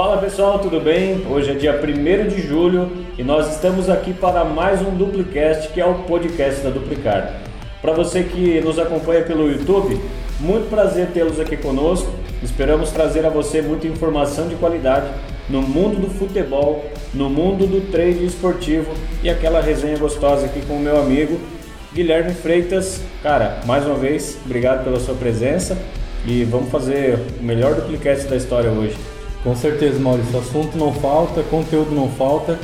Fala pessoal, tudo bem? Hoje é dia 1 de julho e nós estamos aqui para mais um Duplicast, que é o podcast da Duplicar. Para você que nos acompanha pelo YouTube, muito prazer tê-los aqui conosco. Esperamos trazer a você muita informação de qualidade no mundo do futebol, no mundo do trade esportivo e aquela resenha gostosa aqui com o meu amigo Guilherme Freitas. Cara, mais uma vez, obrigado pela sua presença e vamos fazer o melhor duplicast da história hoje. Com certeza, Maurício. Assunto não falta, conteúdo não falta.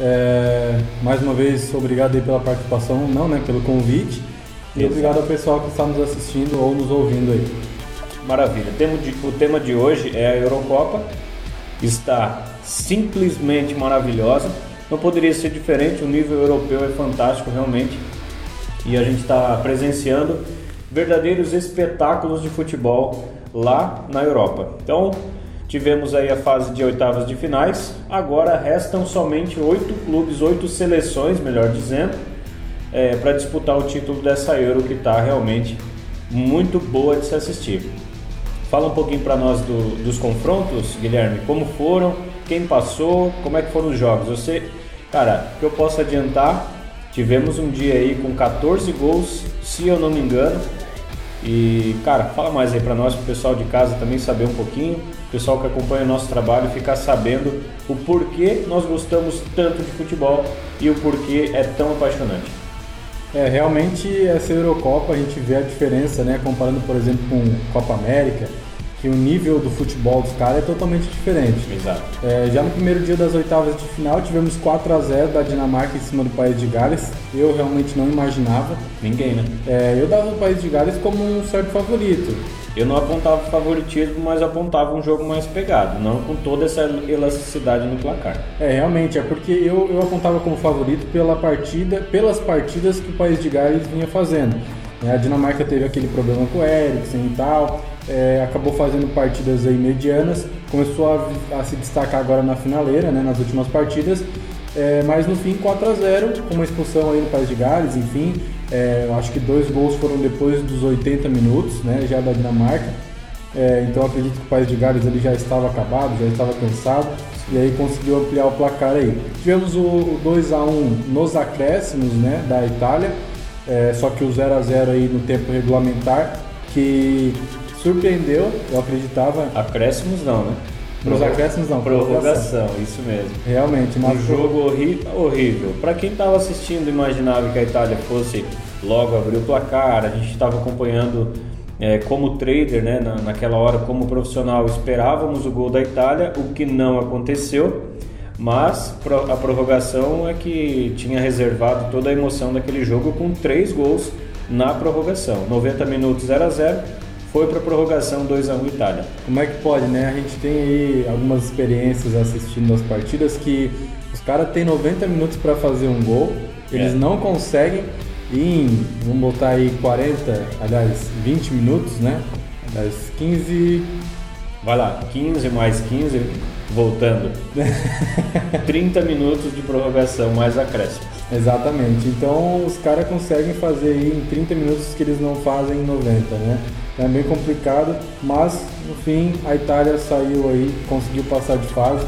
É, mais uma vez, obrigado aí pela participação, não, né, pelo convite. E Exato. obrigado ao pessoal que está nos assistindo ou nos ouvindo aí. Maravilha. O tema de hoje é a Eurocopa. Está simplesmente maravilhosa. Não poderia ser diferente. O nível europeu é fantástico, realmente. E a gente está presenciando verdadeiros espetáculos de futebol lá na Europa. Então, Tivemos aí a fase de oitavas de finais. Agora restam somente oito clubes, oito seleções, melhor dizendo, é, para disputar o título dessa Euro que está realmente muito boa de se assistir. Fala um pouquinho para nós do, dos confrontos, Guilherme. Como foram? Quem passou? Como é que foram os jogos? Sei, cara, que eu posso adiantar. Tivemos um dia aí com 14 gols, se eu não me engano. E, cara, fala mais aí para nós, para o pessoal de casa também saber um pouquinho pessoal que acompanha o nosso trabalho ficar sabendo o porquê nós gostamos tanto de futebol e o porquê é tão apaixonante. É, realmente essa Eurocopa a gente vê a diferença, né, comparando por exemplo com Copa América, que o nível do futebol dos caras é totalmente diferente. Exato. É, já no primeiro dia das oitavas de final tivemos 4 a 0 da Dinamarca em cima do país de Gales. Eu realmente não imaginava. Ninguém, né? É, eu dava o país de Gales como um certo favorito. Eu não apontava favoritismo, mas apontava um jogo mais pegado, não com toda essa elasticidade no placar. É, realmente, é porque eu, eu apontava como favorito pela partida, pelas partidas que o país de Gales vinha fazendo. É, a Dinamarca teve aquele problema com o Eriksen e tal, é, acabou fazendo partidas aí medianas, começou a, a, se destacar agora na finaleira, né, nas últimas partidas, é, mas no fim 4 a 0 com uma expulsão aí no País de Gales, enfim, é, acho que dois gols foram depois dos 80 minutos, né, já da Dinamarca. É, então acredito que o País de Gales ele já estava acabado, já estava cansado e aí conseguiu ampliar o placar aí. Tivemos o, o 2 a 1 nos acréscimos, né, da Itália. É, só que o 0 a 0 aí no tempo regulamentar que surpreendeu, eu acreditava. Acréscimos não, né? Nos acréscimos não, prorrogação, isso mesmo. Realmente, mas um jogo horrível. horrível. Para quem estava assistindo, imaginava que a Itália fosse logo abrir o placar. A gente estava acompanhando é, como trader, né, na, naquela hora, como profissional, esperávamos o gol da Itália, o que não aconteceu. Mas a prorrogação é que tinha reservado toda a emoção daquele jogo com três gols na prorrogação. 90 minutos 0 a 0 foi para prorrogação 2 a 1 Itália. Como é que pode, né? A gente tem aí algumas experiências assistindo as partidas que os caras têm 90 minutos para fazer um gol, eles é. não conseguem em, vamos botar aí 40, aliás, 20 minutos, né? Das 15 Vai lá, 15 mais 15, voltando. 30 minutos de prorrogação mais acréscimo. Exatamente. Então os caras conseguem fazer aí em 30 minutos que eles não fazem em 90, né? É bem complicado, mas no fim a Itália saiu aí, conseguiu passar de fase.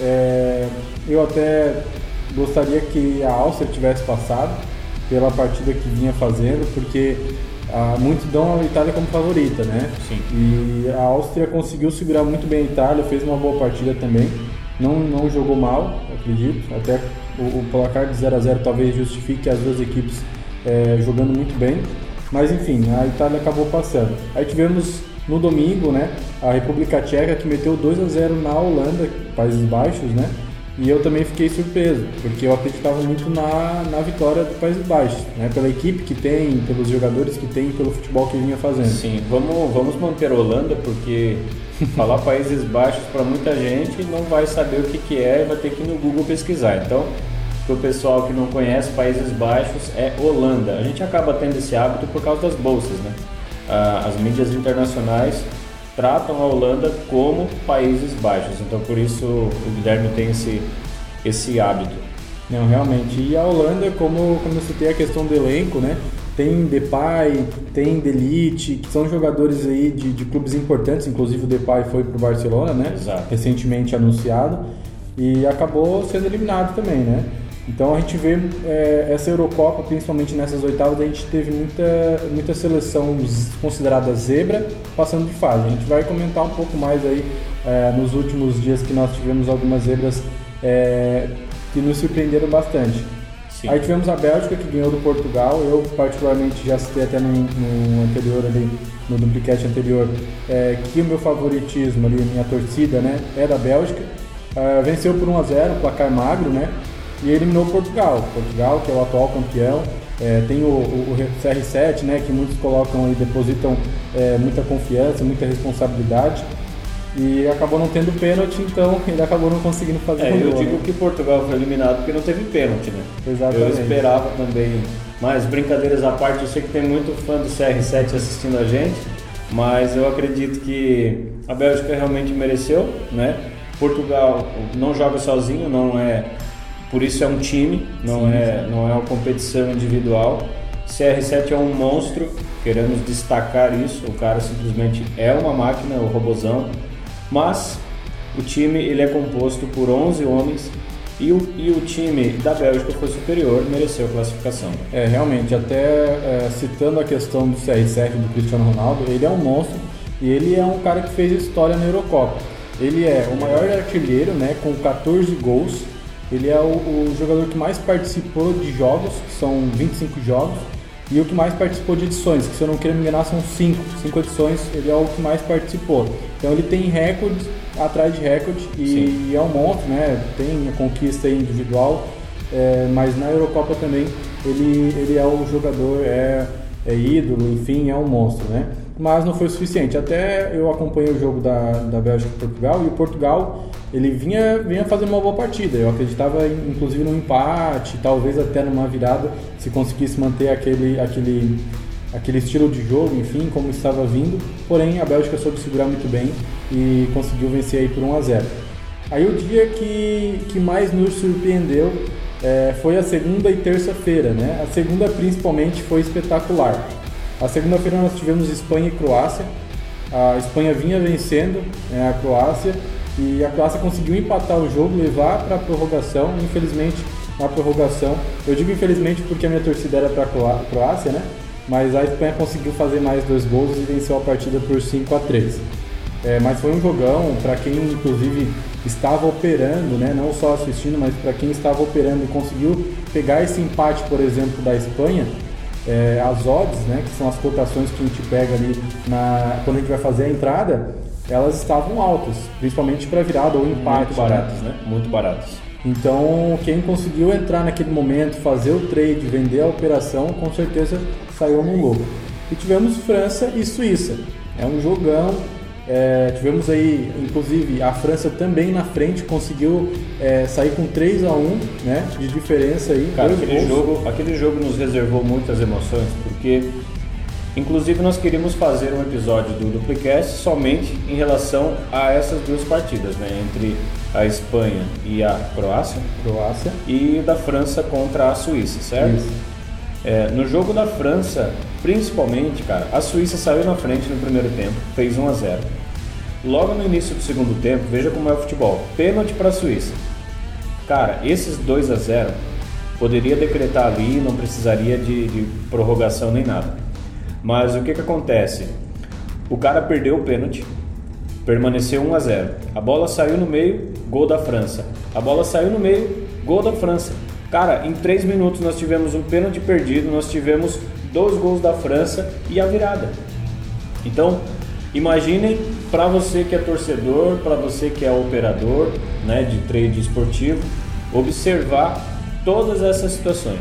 É, eu até gostaria que a Áustria tivesse passado pela partida que vinha fazendo, porque ah, muitos dão a Itália como favorita, né? Sim. E a Áustria conseguiu segurar muito bem a Itália, fez uma boa partida também. Não, não jogou mal, acredito. Até o, o placar de 0 a 0 talvez justifique as duas equipes é, jogando muito bem. Mas enfim, a Itália acabou passando. Aí tivemos no domingo, né, a República Tcheca que meteu 2 a 0 na Holanda, Países Baixos, né? E eu também fiquei surpreso, porque eu acreditava muito na, na vitória do Países Baixos, né? Pela equipe que tem, pelos jogadores que tem, pelo futebol que vinha fazendo. Sim, vamos, vamos manter a Holanda, porque falar Países Baixos para muita gente não vai saber o que, que é e vai ter que ir no Google pesquisar. Então, para o pessoal que não conhece, Países Baixos é Holanda. A gente acaba tendo esse hábito por causa das bolsas, né? Ah, as mídias internacionais tratam a Holanda como Países Baixos, então por isso o Guilherme tem esse, esse hábito. Não, realmente. E a Holanda, como, como eu citei a questão do elenco, né? tem Depay, tem Delite, que são jogadores aí de, de clubes importantes, inclusive o Depay foi para o Barcelona, né? Exato. Recentemente anunciado e acabou sendo eliminado também, né? Então a gente vê é, essa Eurocopa, principalmente nessas oitavas, a gente teve muita, muita seleção considerada zebra passando de fase. A gente vai comentar um pouco mais aí é, nos últimos dias que nós tivemos algumas zebras é, que nos surpreenderam bastante. Sim. Aí tivemos a Bélgica que ganhou do Portugal. Eu particularmente já citei até no, no anterior ali, no duplicate anterior, é, que o meu favoritismo ali, minha torcida, né, é da Bélgica. Uh, venceu por 1 a 0 placar magro, né? E eliminou Portugal. Portugal, que é o atual campeão. É, tem o, o, o, CR7, né, que muitos colocam e depositam é, muita confiança, muita responsabilidade. E acabou não tendo pênalti, então ele acabou não conseguindo fazer é, Eu digo né? que Portugal foi eliminado porque não teve pênalti, né? Exatamente. Eu esperava também. Mas brincadeiras à parte, eu sei que tem muito fã do CR7 assistindo a gente, mas eu acredito que a Bélgica realmente mereceu, né? Portugal não joga sozinho, não é por isso é um time, não sim, é sim. não é uma competição individual. CR7 é um monstro, queremos destacar isso. O cara simplesmente é uma máquina, o robozão. Mas o time ele é composto por 11 homens e o, e o time da Bélgica foi superior, mereceu a classificação. É, realmente, até é, citando a questão do CR7 do Cristiano Ronaldo, ele é um monstro e ele é um cara que fez história na Eurocopa. Ele é o maior artilheiro, né, com 14 gols. Ele é o, o jogador que mais participou de jogos, que são 25 jogos e o que mais participou de edições, que se eu não quero me enganar são cinco, cinco edições, ele é o que mais participou. Então ele tem recordes atrás de recorde e, e é um monstro, né? Tem a conquista individual, é, mas na Eurocopa também ele, ele é o jogador, é, é ídolo, enfim, é um monstro, né? Mas não foi suficiente. Até eu acompanhei o jogo da, da Bélgica e Portugal e o Portugal ele vinha, vinha fazendo uma boa partida. Eu acreditava, inclusive, no empate, talvez até numa virada, se conseguisse manter aquele, aquele, aquele estilo de jogo, enfim, como estava vindo. Porém, a Bélgica soube segurar muito bem e conseguiu vencer aí por 1 a 0. Aí o dia que, que mais nos surpreendeu é, foi a segunda e terça-feira, né? A segunda principalmente foi espetacular. A segunda-feira nós tivemos Espanha e Croácia. A Espanha vinha vencendo né, a Croácia e a Croácia conseguiu empatar o jogo, levar para a prorrogação. Infelizmente, na prorrogação, eu digo infelizmente porque a minha torcida era para a Croácia, né? Mas a Espanha conseguiu fazer mais dois gols e venceu a partida por 5 a 3. É, mas foi um jogão para quem inclusive estava operando, né? Não só assistindo, mas para quem estava operando e conseguiu pegar esse empate, por exemplo, da Espanha. É, as odds, né, que são as cotações que a gente pega ali na, quando a gente vai fazer a entrada, elas estavam altas, principalmente para virada ou empate. Muito baratas, né? Muito baratas. Então, quem conseguiu entrar naquele momento, fazer o trade, vender a operação, com certeza saiu no lucro. E tivemos França e Suíça. É um jogão. É, tivemos aí, inclusive, a França também na frente, conseguiu é, sair com 3 a 1 né, de diferença aí. Cara, aquele jogo, aquele jogo nos reservou muitas emoções, porque Inclusive, nós queríamos fazer um episódio do Duplicast somente em relação a essas duas partidas, né? Entre a Espanha e a Croácia. Croácia. E da França contra a Suíça, certo? Isso. É, no jogo da França, principalmente, cara, a Suíça saiu na frente no primeiro tempo, fez 1 a 0. Logo no início do segundo tempo, veja como é o futebol. Pênalti para a Suíça. Cara, esses 2 a 0 poderia decretar ali, não precisaria de, de prorrogação nem nada. Mas o que, que acontece? O cara perdeu o pênalti, permaneceu 1 a 0. A bola saiu no meio, gol da França. A bola saiu no meio, gol da França. Cara, em 3 minutos nós tivemos um pênalti perdido, nós tivemos dois gols da França e a virada. Então, imaginem para você que é torcedor, para você que é operador, né, de trade esportivo, observar todas essas situações.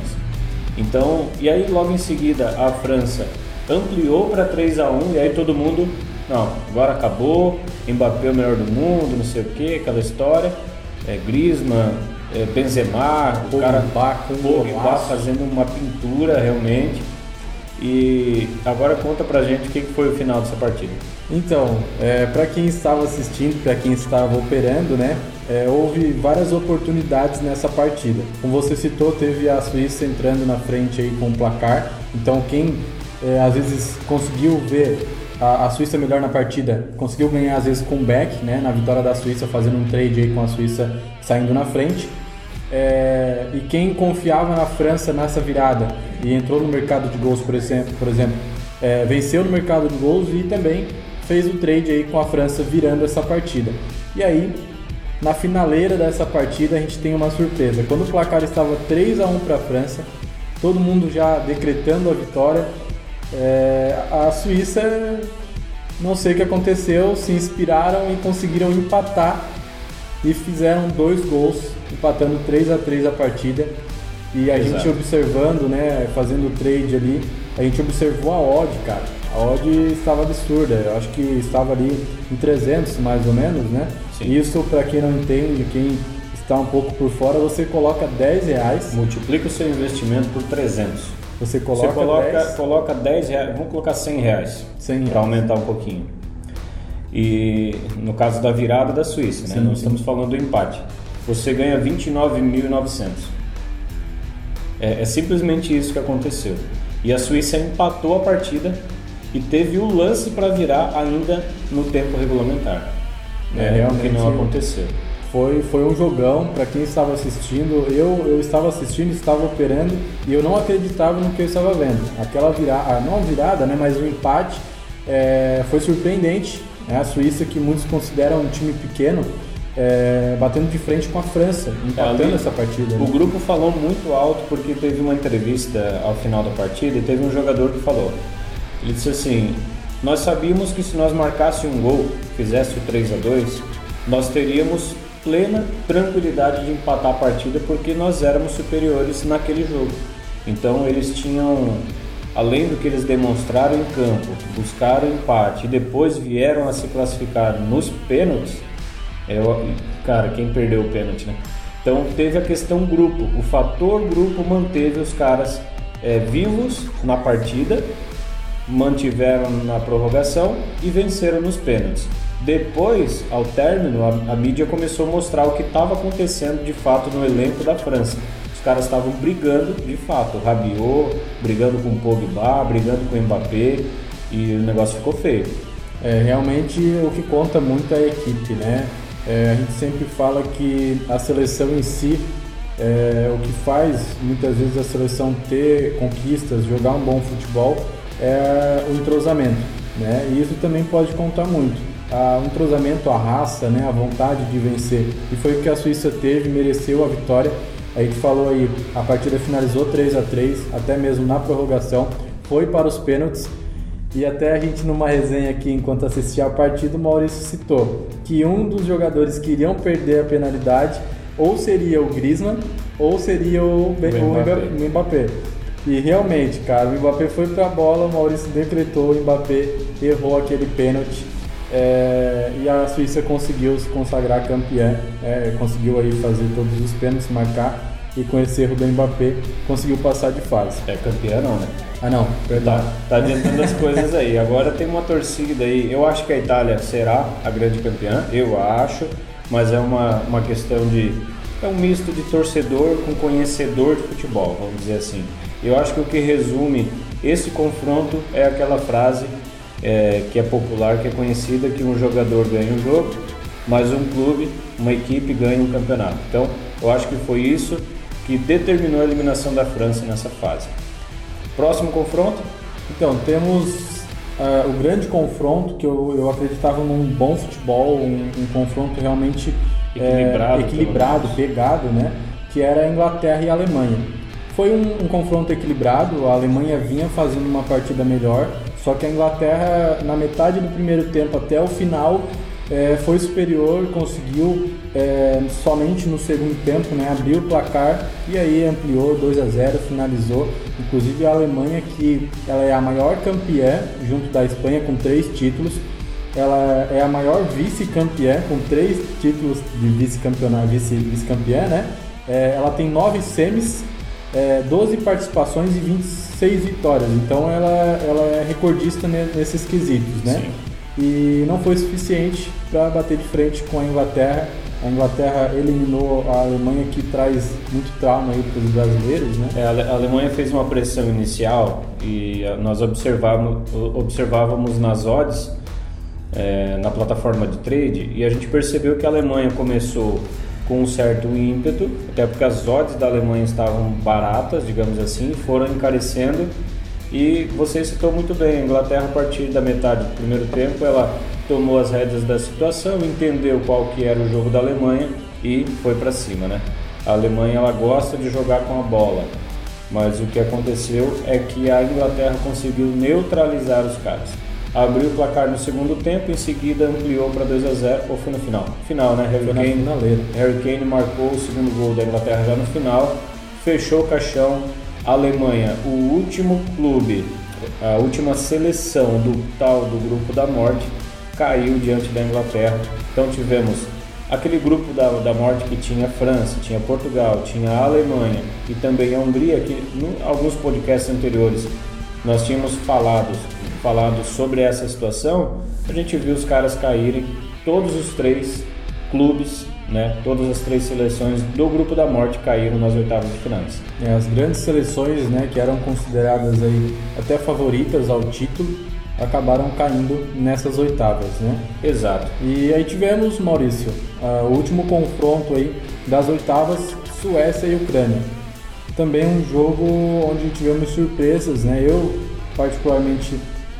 Então, e aí logo em seguida a França ampliou para 3 a 1 e aí todo mundo, não, agora acabou, Mbappé é o melhor do mundo, não sei o que, aquela história. É, Griezmann, é, Benzema, o cara Pogba fazendo uma pintura realmente. E agora conta pra gente o que foi o final dessa partida. Então, é, para quem estava assistindo, para quem estava operando, né, é, houve várias oportunidades nessa partida. Como você citou, teve a Suíça entrando na frente aí com o placar Então quem é, às vezes conseguiu ver a, a, Suíça melhor na partida, conseguiu ganhar às vezes com back, né, na vitória da Suíça, fazendo um trade aí com a Suíça saindo na frente. É, e quem confiava na França nessa virada e entrou no mercado de gols, por exemplo, por exemplo é, venceu no mercado de gols e também fez o trade aí com a França virando essa partida. E aí, na finaleira dessa partida, a gente tem uma surpresa. Quando o placar estava 3 a 1 para a França, todo mundo já decretando a vitória, é, a Suíça, não sei o que aconteceu, se inspiraram e conseguiram empatar e fizeram dois gols, empatando 3 a 3 a partida. E a Exato. gente observando, né, fazendo o trade ali, a gente observou a odd, cara. A odd estava absurda. Eu acho que estava ali em 300 mais ou menos, né? Sim. Isso para quem não entende, quem está um pouco por fora, você coloca 10 reais. Multiplica o seu investimento por 300. Você coloca, você coloca 10, coloca 10 reais, vamos colocar 100 reais, 100 para aumentar um pouquinho. E no caso da virada da Suíça, né? Sim, sim. estamos falando do empate. Você ganha 29.900. É, é simplesmente isso que aconteceu. E a Suíça empatou a partida e teve o lance para virar ainda no tempo regulamentar. É, realmente que não aconteceu. Foi, foi um jogão para quem estava assistindo. Eu, eu estava assistindo, estava operando e eu não acreditava no que eu estava vendo. Aquela virada, não a virada, né, mas o empate é, foi surpreendente. Né? A Suíça, que muitos consideram um time pequeno, é, batendo de frente com a França, empatando Ali, essa partida. O né? grupo falou muito alto porque teve uma entrevista ao final da partida e teve um jogador que falou. Ele disse assim: Nós sabíamos que se nós marcássemos um gol, fizesse o 3 a 2 nós teríamos plena tranquilidade de empatar a partida porque nós éramos superiores naquele jogo. Então eles tinham, além do que eles demonstraram em campo, buscaram empate e depois vieram a se classificar nos pênaltis é, cara, quem perdeu o pênalti, né? Então teve a questão grupo. O fator grupo manteve os caras é, vivos na partida, mantiveram na prorrogação e venceram nos pênaltis. Depois, ao término, a, a mídia começou a mostrar o que estava acontecendo de fato no elenco da França. Os caras estavam brigando de fato, Rabiot brigando com o Pogba, brigando com o Mbappé e o negócio ficou feio. É, realmente o que conta muito é a equipe, né? É, a gente sempre fala que a seleção em si, é, o que faz muitas vezes a seleção ter conquistas, jogar um bom futebol, é o entrosamento. Né? E isso também pode contar muito. O entrosamento, a raça, né? a vontade de vencer. E foi o que a Suíça teve, mereceu a vitória. A gente falou aí, a partida finalizou 3 a 3 até mesmo na prorrogação, foi para os pênaltis e até a gente numa resenha aqui enquanto assistia a partida, o Maurício citou que um dos jogadores que iriam perder a penalidade ou seria o Griezmann ou seria o, o, Mbappé. o Mbappé. E realmente, cara, o Mbappé foi pra bola, o Maurício decretou, o Mbappé errou aquele pênalti. É, e a Suíça conseguiu se consagrar campeã, é, conseguiu aí fazer todos os pênaltis, marcar e com esse erro do Mbappé conseguiu passar de fase. É campeã não, né? Ah não, perdão. Tá, tá adiantando as coisas aí. Agora tem uma torcida aí. Eu acho que a Itália será a grande campeã, eu acho, mas é uma, uma questão de. É um misto de torcedor com conhecedor de futebol, vamos dizer assim. Eu acho que o que resume esse confronto é aquela frase é, que é popular, que é conhecida, que um jogador ganha um jogo, mas um clube, uma equipe ganha um campeonato. Então, eu acho que foi isso que determinou a eliminação da França nessa fase. Próximo confronto? Então, temos uh, o grande confronto que eu, eu acreditava num bom futebol, um, um confronto realmente equilibrado, é, equilibrado pegado, né? Que era a Inglaterra e a Alemanha. Foi um, um, confronto equilibrado, a Alemanha vinha fazendo uma partida melhor, só que a Inglaterra, na metade do primeiro tempo até o final, é, foi superior, conseguiu é, somente no segundo tempo né, abrir o placar e aí ampliou 2 a 0, finalizou. Inclusive a Alemanha, que ela é a maior campeã junto da Espanha com três títulos, ela é a maior vice-campeã com três títulos de vice-campeã, vice-campeã, né? É, ela tem nove semis, é, 12 participações e 26 vitórias. Então ela, ela é recordista nesses quesitos, né? Sim e não foi suficiente para bater de frente com a Inglaterra A Inglaterra eliminou a Alemanha, que traz muito trauma aí para os brasileiros, né? É, a Alemanha fez uma pressão inicial e nós observávamos, observávamos nas odds, é, na plataforma de trade, e a gente percebeu que a Alemanha começou com um certo ímpeto, até porque as odds da Alemanha estavam baratas, digamos assim, foram encarecendo. E você citou muito bem, a Inglaterra a partir da metade do primeiro tempo, ela tomou as rédeas da situação, entendeu qual que era o jogo da Alemanha e foi para cima, né? A Alemanha ela gosta de jogar com a bola, mas o que aconteceu é que a Inglaterra conseguiu neutralizar os caras abriu o placar no segundo tempo, em seguida ampliou para 2 a 0 ou foi no final? Final, né? Harry Kane, Harry Kane marcou o segundo gol da Inglaterra já no final, fechou o caixão. Alemanha, o último clube, a última seleção do tal do grupo da morte, caiu diante da Inglaterra. Então tivemos aquele grupo da, da morte que tinha França, tinha Portugal, tinha a Alemanha e também a Hungria, que em alguns podcasts anteriores nós tínhamos falado falado sobre essa situação, a gente viu os caras caírem, todos os três clubes, né, todas as três seleções do grupo da morte caíram nas oitavas de finais. É, as grandes seleções, né, que eram consideradas aí até favoritas ao título, acabaram caindo nessas oitavas, né? Exato. E aí tivemos, Maurício, o último confronto aí das oitavas, Suécia e Ucrânia. Também um jogo onde tivemos surpresas, né? Eu particularmente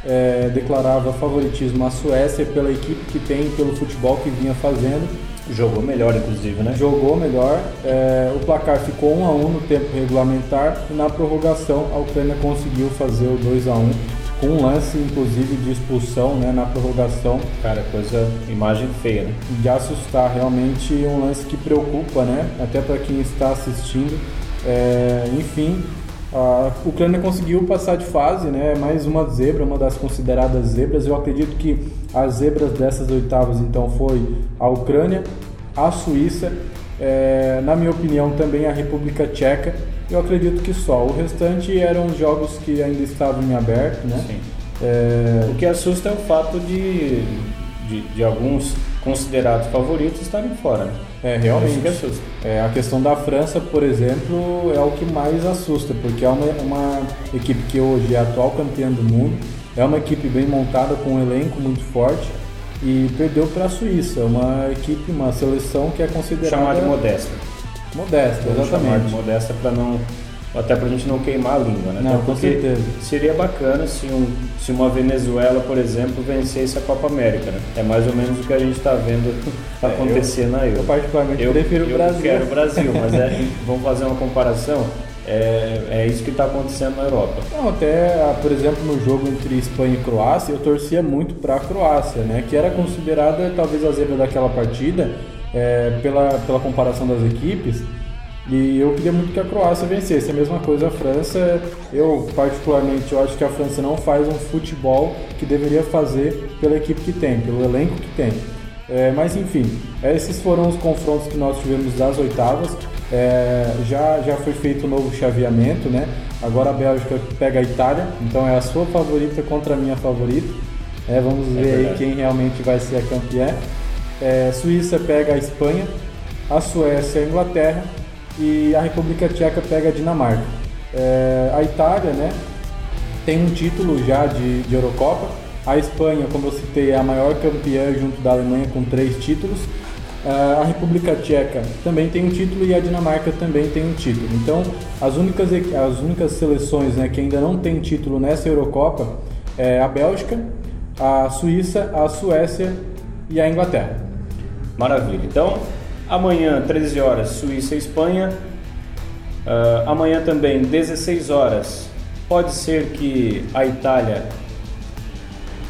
é, declarava favoritismo à Suécia pela equipe que tem, pelo futebol que vinha fazendo. Jogou melhor, inclusive, né? Jogou melhor. É, o placar ficou 1 a 1 no tempo regulamentar e na prorrogação a Ucrânia conseguiu fazer o 2 a 1 com um lance, inclusive, de expulsão né, na prorrogação. Cara, coisa, imagem feia, né? De assustar, realmente um lance que preocupa, né? Até para quem está assistindo. É, enfim, a Ucrânia conseguiu passar de fase, né? Mais uma zebra, uma das consideradas zebras. Eu acredito que as zebras dessas oitavas então foi a Ucrânia, a Suíça, é, na minha opinião também a República Tcheca. Eu acredito que só. O restante eram jogos que ainda estavam em aberto, né? Sim. É... O que assusta é o fato de, de, de alguns considerados favoritos estarem fora. Né? É, realmente. que assusta. É, a questão da França, por exemplo, é o que mais assusta, porque é uma, uma equipe que hoje é atual campeã do mundo, é uma equipe bem montada, com um elenco muito forte, e perdeu para a Suíça, uma equipe, uma seleção que é considerada... Chamar de modesta. Modesta, exatamente. Chamar de modesta para não até para a gente não queimar a língua, né? Não, com certeza. Seria bacana se, um, se uma Venezuela, por exemplo, vencesse a Copa América, né? É mais ou menos o que a gente está vendo é, acontecer eu, na Euro. Eu particularmente eu, prefiro o Brasil. Eu quero o Brasil, mas é, vamos fazer uma comparação. É, é isso que está acontecendo na Europa. Não, até, por exemplo, no jogo entre Espanha e Croácia, eu torcia muito para a Croácia, né? Que era considerada talvez a zebra daquela partida, é, pela, pela comparação das equipes e eu queria muito que a Croácia vencesse. A mesma coisa a França. Eu, particularmente, eu acho que a França não faz um futebol que deveria fazer pela equipe que tem, pelo elenco que tem. É, mas enfim, esses foram os confrontos que nós tivemos das oitavas. É, já, já foi feito um novo chaveamento, né? Agora a Bélgica pega a Itália, então é a sua favorita contra a minha favorita. É, vamos é ver aí quem realmente vai ser a campeã. É, Suíça pega a Espanha, a Suécia a Inglaterra e a República Tcheca pega a Dinamarca. É, a Itália, né, tem um título já de, de Eurocopa. A Espanha, como eu citei, é a maior campeã junto da Alemanha com três títulos. É, a República Tcheca também tem um título e a Dinamarca também tem um título. Então, as únicas, as únicas seleções né, que ainda não têm título nessa Eurocopa é a Bélgica, a Suíça, a Suécia e a Inglaterra. Maravilha. Então, Amanhã, 13 horas, Suíça e Espanha. Uh, amanhã também, 16 horas. Pode ser que a Itália.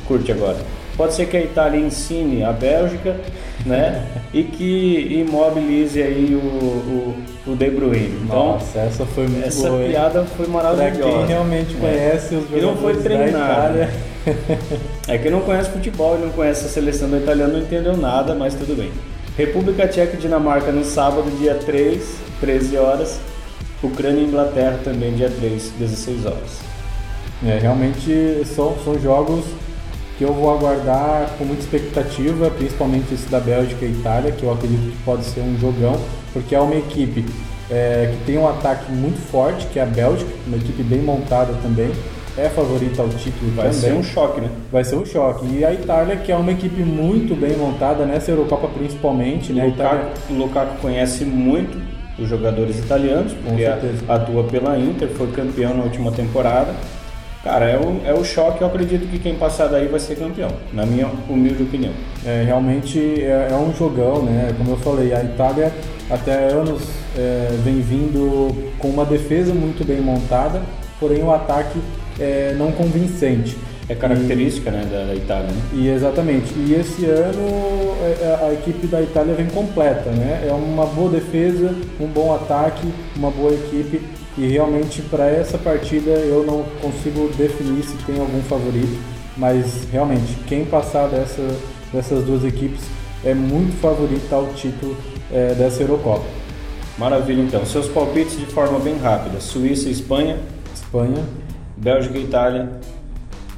Curte agora. Pode ser que a Itália ensine a Bélgica, né? e que imobilize aí o, o, o De Bruyne. Então, Nossa, essa foi muito essa boa. Essa piada foi maravilhosa. Pra quem realmente é. conhece é. os jogadores e não foi treinado. da é que não conhece futebol e não conhece a seleção do italiano, não entendeu nada, mas tudo bem. República Tcheca e Dinamarca no sábado, dia 3, 13 horas. Ucrânia e Inglaterra também, dia 3, 16 horas. É, realmente são, são jogos que eu vou aguardar com muita expectativa, principalmente esse da Bélgica e Itália, que eu acredito que pode ser um jogão, porque é uma equipe é, que tem um ataque muito forte, que é a Bélgica, uma equipe bem montada também, é favorita ao título Vai também. ser um choque, né? Vai ser um choque. E a Itália, que é uma equipe muito bem montada nessa Eurocopa principalmente, né? A Itália... Lukaku, Lukaku conhece muito os jogadores italianos, porque atua pela Inter, foi campeão na última temporada. Cara, é o, é o choque, eu acredito que quem passar daí vai ser campeão, na minha humilde opinião. É, realmente é, é um jogão, né? Como eu falei, a Itália até anos é, vem vindo com uma defesa muito bem montada, porém o ataque é, não convincente. É característica né, da, da Itália, né? E exatamente. E esse ano é, a equipe da Itália vem completa, né? É uma boa defesa, um bom ataque, uma boa equipe. E realmente para essa partida eu não consigo definir se tem algum favorito, mas realmente quem passar dessa, dessas duas equipes é muito favorito ao título é, dessa Eurocopa. Maravilha, então. Seus palpites de forma bem rápida: Suíça e Espanha, Espanha, Bélgica e Itália,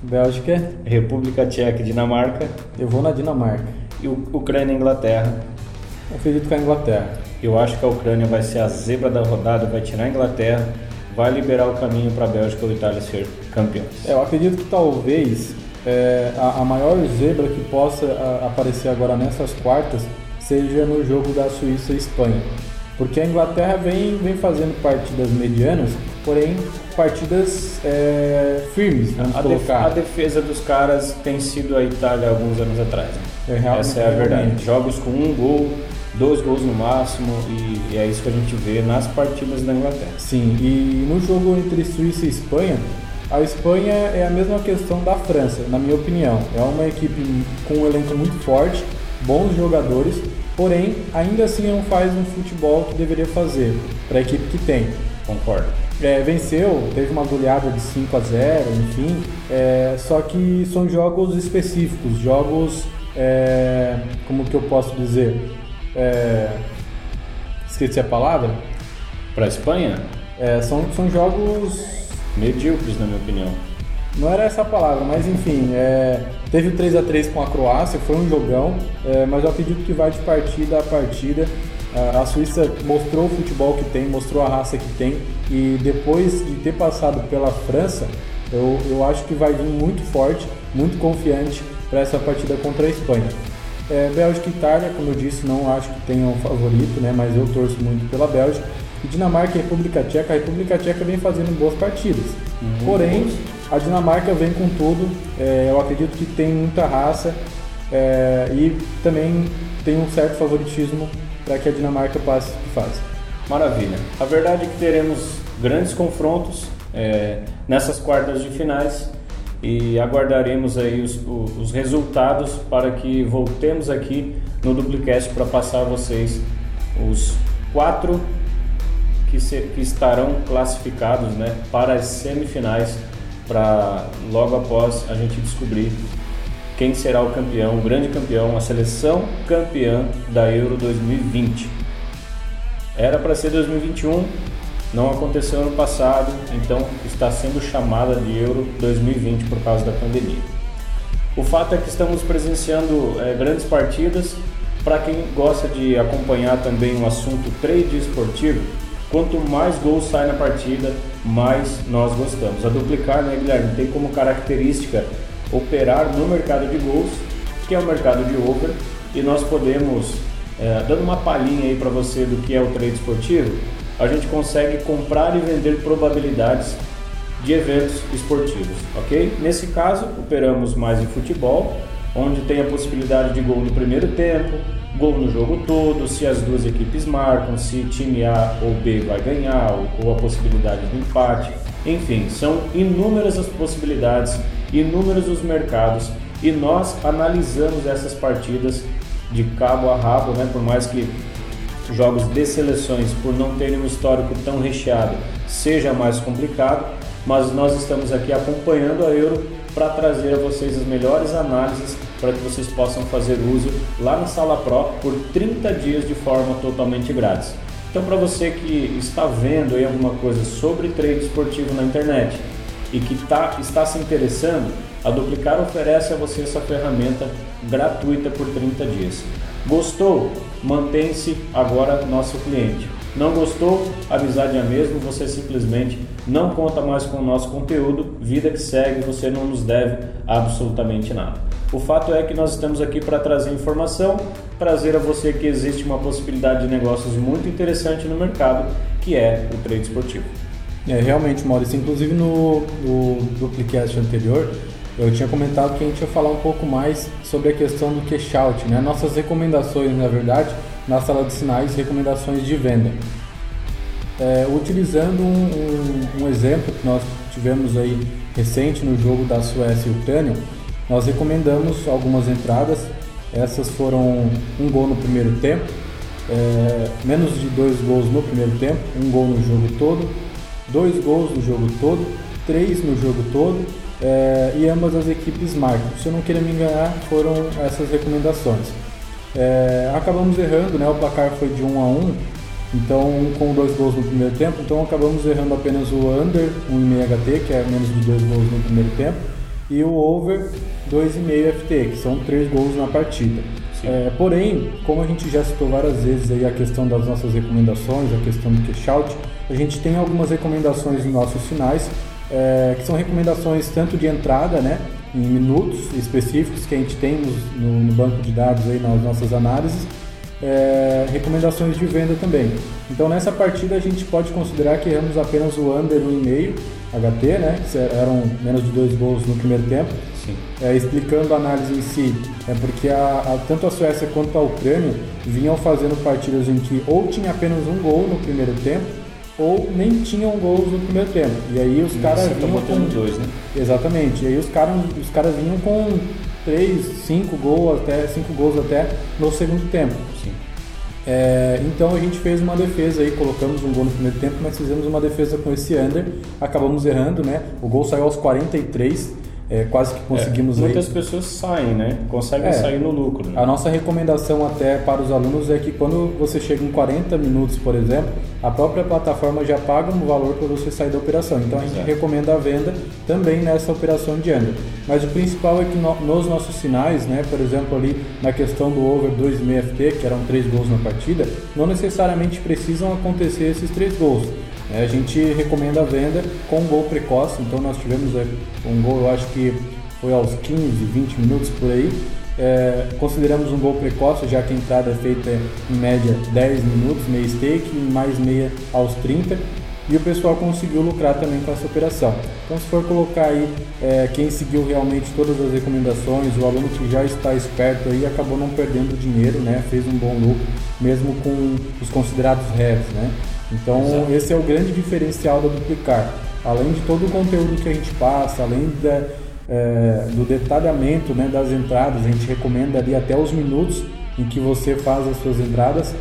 Bélgica, República Tcheca e Dinamarca, eu vou na Dinamarca. e Ucrânia e Inglaterra. Eu acredito que é a Inglaterra. Eu acho que a Ucrânia vai ser a zebra da rodada, vai tirar a Inglaterra, vai liberar o caminho para a Bélgica ou Itália ser campeões. É, eu acredito que talvez é, a, a maior zebra que possa a- aparecer agora nessas quartas seja no jogo da Suíça e Espanha. Porque a Inglaterra vem, vem fazendo partidas medianas, porém partidas é, firmes, vamos A, def- colocar. a defesa dos caras tem sido a Itália alguns anos atrás. né? É, real- Essa é a verdade. Jogos com um gol, dois gols no máximo, e, e é isso que a gente vê nas partidas da Inglaterra. Sim, e no jogo entre Suíça e Espanha, a Espanha é a mesma questão da França, na minha opinião. É uma equipe com um elenco muito forte, bons jogadores, porém ainda assim não faz um futebol que deveria fazer para a equipe que tem. Concordo. É, venceu, teve uma goleada de 5 a 0, enfim, é, só que são jogos específicos, jogos, é, como que eu posso dizer, É, esqueci a palavra, Para a Espanha, É, são, são jogos medíocres, na minha opinião. Não era essa a palavra, mas enfim, é, teve o 3 a 3 com a Croácia, foi um jogão, mas eu acredito que vai de partida a partida. A- Suíça mostrou o futebol que tem, mostrou a raça que tem, e depois de ter passado pela França, eu, eu acho que vai vir muito forte, muito confiante para essa partida contra a Espanha. É, Bélgica e Itália, como eu disse, não acho que tenham um favorito, né, mas eu torço muito pela Bélgica. E Dinamarca e República Tcheca, a República Tcheca vem fazendo boas partidas. Porém, a Dinamarca vem com tudo, é, eu acredito que tem muita raça é, e também tem um certo favoritismo para que a Dinamarca passe de fase. Maravilha. A verdade é que teremos grandes confrontos é, nessas quartas de finais e aguardaremos aí os, os resultados para que voltemos aqui no Duplicast para passar a vocês os quatro que, se- que estarão classificados né, para as semifinais para logo após a gente descobrir quem será o campeão, o grande campeão, a seleção campeã da Euro 2020. Era para ser 2021, não aconteceu ano passado, então está sendo chamada de Euro 2020 por causa da pandemia. O fato é que estamos presenciando eh, grandes partidas. Para quem gosta de acompanhar também o assunto trade esportivo, quanto mais gols sai na partida, mais nós gostamos. A duplicar, né, Guilherme, tem como característica operar no mercado de gols, que é o mercado de over, e nós podemos, eh, dando uma palhinha aí para você do que é o trade esportivo, a gente consegue comprar e vender probabilidades de eventos esportivos, ok? Nesse caso, operamos mais em futebol, onde tem a possibilidade de gol no primeiro tempo, gol no jogo todo, se as duas equipes marcam, se time A ou B vai ganhar, ou, ou a possibilidade de empate. Enfim, são inúmeras as possibilidades, inúmeros os mercados, e nós analisamos essas partidas de cabo a rabo, né? Por mais que jogos de seleções, por não terem um histórico tão recheado, seja mais complicado, mas nós estamos aqui acompanhando a Euro para trazer a vocês as melhores análises para que vocês possam fazer uso lá na Sala Pro por 30 dias de forma totalmente grátis. Então, para você que está vendo aí alguma coisa sobre trade esportivo na internet e que tá, está se interessando, A Duplicar oferece a você essa ferramenta gratuita por 30 dias. Gostou? Mantém-se agora nosso cliente. Não gostou? Amizade é mesmo, você simplesmente não conta mais com o nosso conteúdo, vida que segue, você não nos deve absolutamente nada. O fato é que nós estamos aqui para trazer informação, trazer a você que existe uma possibilidade de negócios muito interessante no mercado, que é o trade esportivo. É, realmente, Maurício, inclusive no, no Duplicast anterior, eu tinha comentado que a gente ia falar um pouco mais sobre a questão do cash out, né? Nossas recomendações, na verdade, na sala de sinais, recomendações de venda. É, utilizando um, um, um, exemplo que nós tivemos aí recente no jogo da Suécia e Ucrânia, nós recomendamos algumas entradas. Essas foram um gol no primeiro tempo, é, menos de dois gols no primeiro tempo, um gol no jogo todo, dois gols no jogo todo, três no jogo todo é, e ambas as equipes marcam. Se eu não querer me enganar, foram essas recomendações. É, acabamos errando, né? O placar foi de 1 a 1, então com dois gols no primeiro tempo, então acabamos errando apenas o under 1,5 HT, que é menos de dois gols no primeiro tempo, e o over 2,5 FT, que são três gols na partida. É, porém, como a gente já citou várias vezes aí a questão das nossas recomendações, a questão do cash out, a gente tem algumas recomendações nos nossos finais é, que são recomendações tanto de entrada, né, em minutos específicos que a gente tem no, no banco de dados aí nas nossas análises, é, recomendações de venda também. Então nessa partida a gente pode considerar que erramos apenas o under 1,5 HT, né, que eram menos de dois gols no primeiro tempo. É, explicando a análise em si, é porque a, a, tanto a Suécia quanto a Ucrânia vinham fazendo partidas em que ou tinha apenas um gol no primeiro tempo ou nem tinham gols no primeiro tempo. E aí os caras tá vinham com dois, né? Exatamente. E aí os caras os caras vinham com três, cinco gols até cinco gols até no segundo tempo. Sim. É, então a gente fez uma defesa aí, colocamos um gol no primeiro tempo, mas fizemos uma defesa com esse under, acabamos errando, né? O gol saiu aos 43 é, quase que conseguimos é, muitas aí. pessoas saem, né? Conseguem é, sair no lucro. Né? A nossa recomendação até para os alunos é que quando você chega em 40 minutos, por exemplo, a própria plataforma já paga um valor para você sair da operação. Então a gente Exato. recomenda a venda também nessa operação de under. Mas o principal é que no, nos nossos sinais, né, por exemplo ali na questão do over 2,5 FT, que eram três gols na partida, não necessariamente precisam acontecer esses três gols. É, a gente recomenda a venda com um gol precoce, então nós tivemos é, um gol, eu acho que foi aos 15, 20 minutos por aí. É, consideramos um gol precoce, já que a entrada é feita em média 10 minutos, meia stake, e mais meia aos 30, e o pessoal conseguiu lucrar também com essa operação. Então, se for colocar aí é, quem seguiu realmente todas as recomendações, o aluno que já está esperto aí acabou não perdendo dinheiro, né? fez um bom lucro, mesmo com os considerados heads, né? Então, Exato. esse é o grande diferencial da Duplicar. Além de todo o conteúdo que a gente passa, além da, é, do detalhamento né, das entradas, a gente recomenda ali até os minutos em que você faz as suas entradas.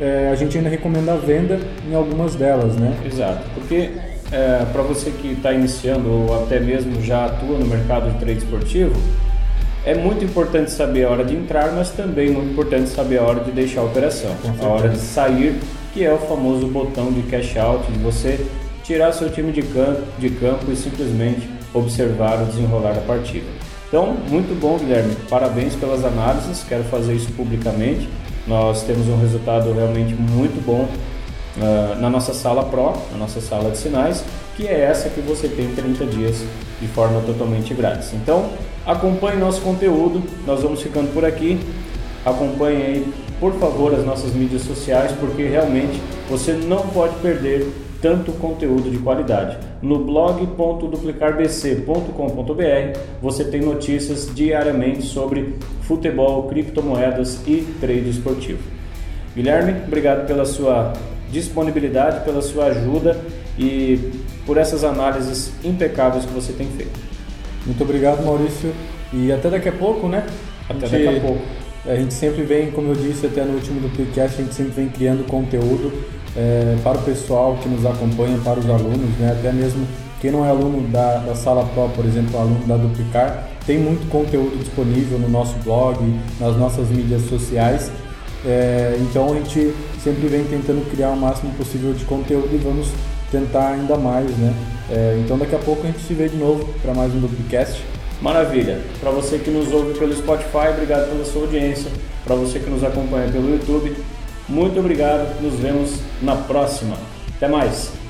É, a gente ainda recomenda a venda em algumas delas, né? Exato, porque é, para você que está iniciando ou até mesmo já atua no mercado de trade esportivo, é muito importante saber a hora de entrar, mas também muito importante saber a hora de deixar a operação, a hora de sair que é o famoso botão de cash out, de você tirar seu time de campo, de campo e simplesmente observar o desenrolar da partida. Então, muito bom, Guilherme. Parabéns pelas análises. Quero fazer isso publicamente. Nós temos um resultado realmente muito bom uh, na nossa sala Pro, na nossa sala de sinais, que é essa que você tem 30 dias de forma totalmente grátis. Então, acompanhe nosso conteúdo. Nós vamos ficando por aqui. Acompanhe aí por favor, as nossas mídias sociais, porque realmente você não pode perder tanto conteúdo de qualidade. No blog.duplicarbc.com.br você tem notícias diariamente sobre futebol, criptomoedas e trade esportivo. Guilherme, obrigado pela sua disponibilidade, pela sua ajuda e por essas análises impecáveis que você tem feito. Muito obrigado, Maurício. E até daqui a pouco, né? Até daqui a pouco. A gente sempre vem, como eu disse até no último do podcast, a gente sempre vem criando conteúdo é, para o pessoal que nos acompanha, para os alunos, né? até mesmo quem não é aluno da, da Sala Pro, por exemplo, aluno da Duplicar, tem muito conteúdo disponível no nosso blog, nas nossas mídias sociais. É, então a gente sempre vem tentando criar o máximo possível de conteúdo e vamos tentar ainda mais, né? É, então daqui a pouco a gente se vê de novo para mais um Duplicast. Maravilha. Para você que nos ouve pelo Spotify, obrigado pela sua audiência. Para você que nos acompanha pelo YouTube, muito obrigado. Nos vemos na próxima. Até mais.